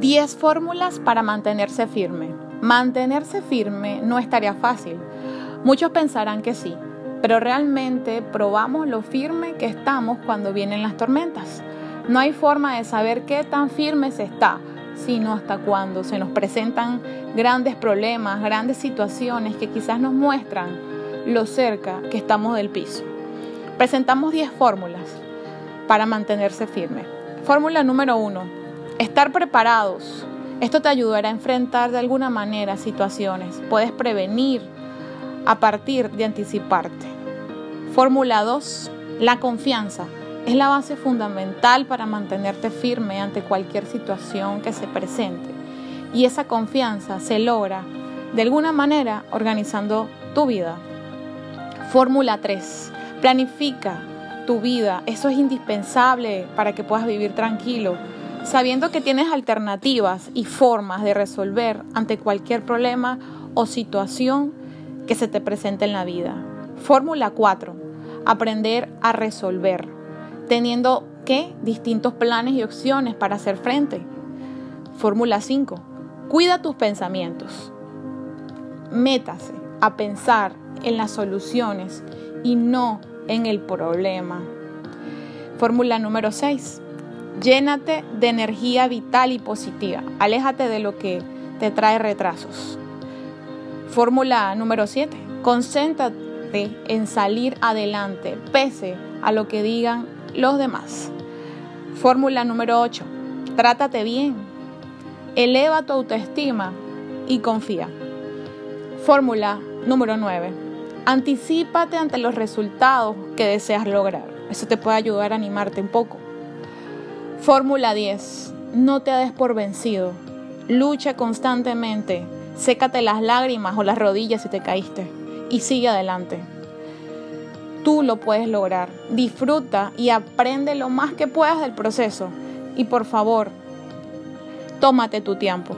10 fórmulas para mantenerse firme. Mantenerse firme no es tarea fácil. Muchos pensarán que sí, pero realmente probamos lo firme que estamos cuando vienen las tormentas. No hay forma de saber qué tan firme se está, sino hasta cuando se nos presentan grandes problemas, grandes situaciones que quizás nos muestran lo cerca que estamos del piso. Presentamos 10 fórmulas para mantenerse firme. Fórmula número 1 Estar preparados. Esto te ayudará a enfrentar de alguna manera situaciones. Puedes prevenir a partir de anticiparte. Fórmula 2. La confianza es la base fundamental para mantenerte firme ante cualquier situación que se presente. Y esa confianza se logra de alguna manera organizando tu vida. Fórmula 3. Planifica tu vida. Eso es indispensable para que puedas vivir tranquilo sabiendo que tienes alternativas y formas de resolver ante cualquier problema o situación que se te presente en la vida. Fórmula 4. Aprender a resolver, teniendo que distintos planes y opciones para hacer frente. Fórmula 5. Cuida tus pensamientos. Métase a pensar en las soluciones y no en el problema. Fórmula número 6 Llénate de energía vital y positiva. Aléjate de lo que te trae retrasos. Fórmula número 7. Concéntrate en salir adelante, pese a lo que digan los demás. Fórmula número 8. Trátate bien. Eleva tu autoestima y confía. Fórmula número 9. Anticípate ante los resultados que deseas lograr. Eso te puede ayudar a animarte un poco. Fórmula 10. No te des por vencido. Lucha constantemente. Sécate las lágrimas o las rodillas si te caíste. Y sigue adelante. Tú lo puedes lograr. Disfruta y aprende lo más que puedas del proceso. Y por favor, tómate tu tiempo.